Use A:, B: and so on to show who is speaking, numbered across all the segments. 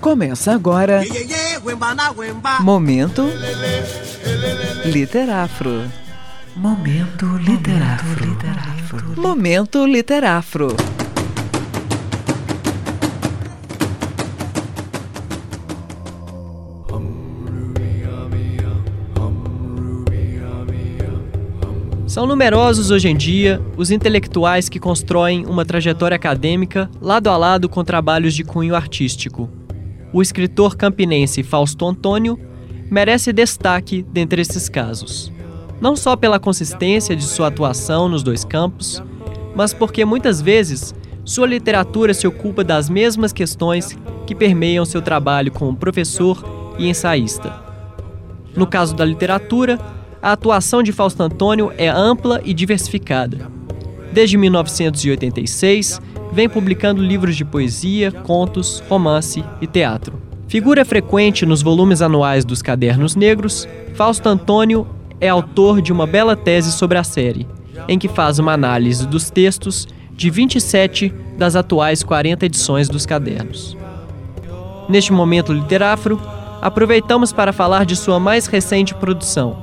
A: Começa agora. Momento Literafro. Momento Literafro. Momento Literafro.
B: São numerosos hoje em dia os intelectuais que constroem uma trajetória acadêmica lado a lado com trabalhos de cunho artístico. O escritor campinense Fausto Antônio merece destaque dentre esses casos. Não só pela consistência de sua atuação nos dois campos, mas porque muitas vezes sua literatura se ocupa das mesmas questões que permeiam seu trabalho como professor e ensaísta. No caso da literatura, a atuação de Fausto Antônio é ampla e diversificada. Desde 1986, vem publicando livros de poesia, contos, romance e teatro. Figura frequente nos volumes anuais dos Cadernos Negros, Fausto Antônio é autor de uma bela tese sobre a série, em que faz uma análise dos textos de 27 das atuais 40 edições dos cadernos. Neste momento literáforo, aproveitamos para falar de sua mais recente produção,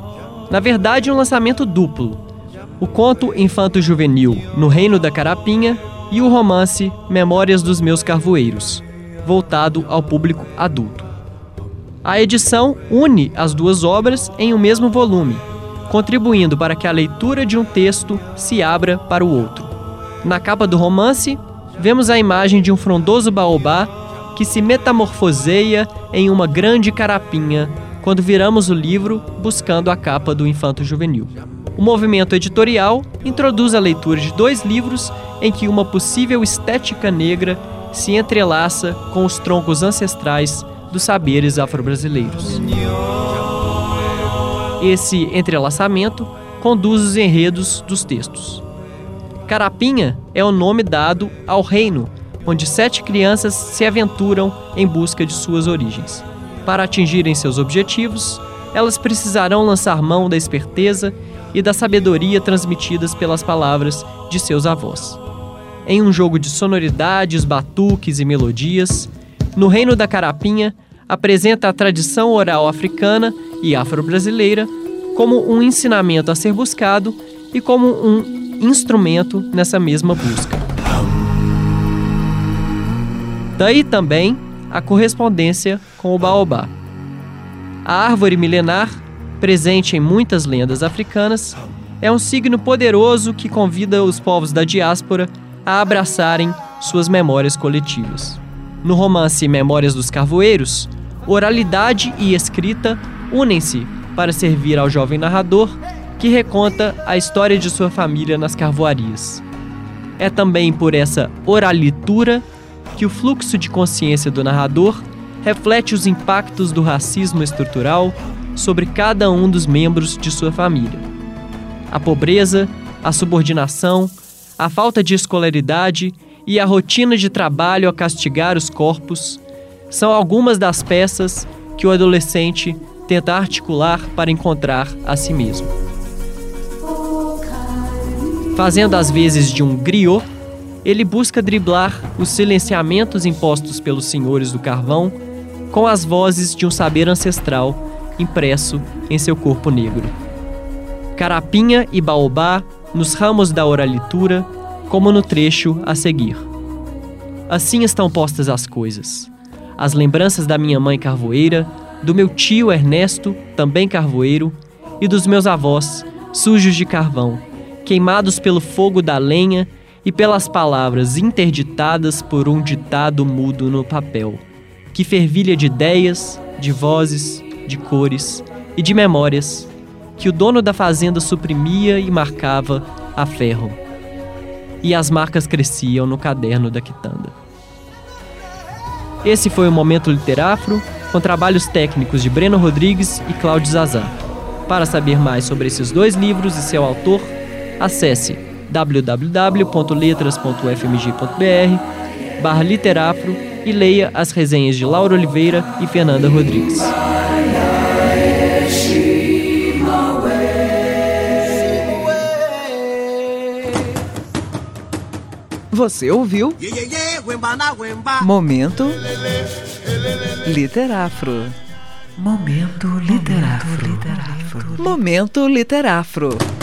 B: na verdade, um lançamento duplo: o conto infanto-juvenil No Reino da Carapinha e o romance Memórias dos Meus Carvoeiros, voltado ao público adulto. A edição une as duas obras em um mesmo volume, contribuindo para que a leitura de um texto se abra para o outro. Na capa do romance, vemos a imagem de um frondoso baobá que se metamorfoseia em uma grande carapinha quando viramos o livro buscando a capa do Infanto Juvenil. O movimento editorial introduz a leitura de dois livros em que uma possível estética negra se entrelaça com os troncos ancestrais dos saberes afro-brasileiros. Esse entrelaçamento conduz os enredos dos textos. Carapinha é o nome dado ao reino onde sete crianças se aventuram em busca de suas origens. Para atingirem seus objetivos, elas precisarão lançar mão da esperteza e da sabedoria transmitidas pelas palavras de seus avós. Em um jogo de sonoridades, batuques e melodias, no Reino da Carapinha apresenta a tradição oral africana e afro-brasileira como um ensinamento a ser buscado e como um instrumento nessa mesma busca. Daí também a correspondência com o baobá. A árvore milenar, presente em muitas lendas africanas, é um signo poderoso que convida os povos da diáspora a abraçarem suas memórias coletivas. No romance Memórias dos Carvoeiros, oralidade e escrita unem-se para servir ao jovem narrador que reconta a história de sua família nas carvoarias. É também por essa oralitura que o fluxo de consciência do narrador reflete os impactos do racismo estrutural sobre cada um dos membros de sua família. A pobreza, a subordinação, a falta de escolaridade e a rotina de trabalho a castigar os corpos são algumas das peças que o adolescente tenta articular para encontrar a si mesmo. Fazendo às vezes de um griot, ele busca driblar os silenciamentos impostos pelos senhores do carvão com as vozes de um saber ancestral impresso em seu corpo negro. Carapinha e baobá nos ramos da oralitura, como no trecho a seguir. Assim estão postas as coisas. As lembranças da minha mãe carvoeira, do meu tio Ernesto, também carvoeiro, e dos meus avós, sujos de carvão, queimados pelo fogo da lenha e pelas palavras interditadas por um ditado mudo no papel, que fervilha de ideias, de vozes, de cores e de memórias que o dono da fazenda suprimia e marcava a ferro. E as marcas cresciam no caderno da quitanda. Esse foi o Momento Literáfro, com trabalhos técnicos de Breno Rodrigues e Cláudio Zazar. Para saber mais sobre esses dois livros e seu autor, acesse www.letras.fmg.br barra literafro e leia as resenhas de Laura Oliveira e Fernanda Rodrigues.
A: Você ouviu Momento Literafro. Momento Literafro. Momento Literafro.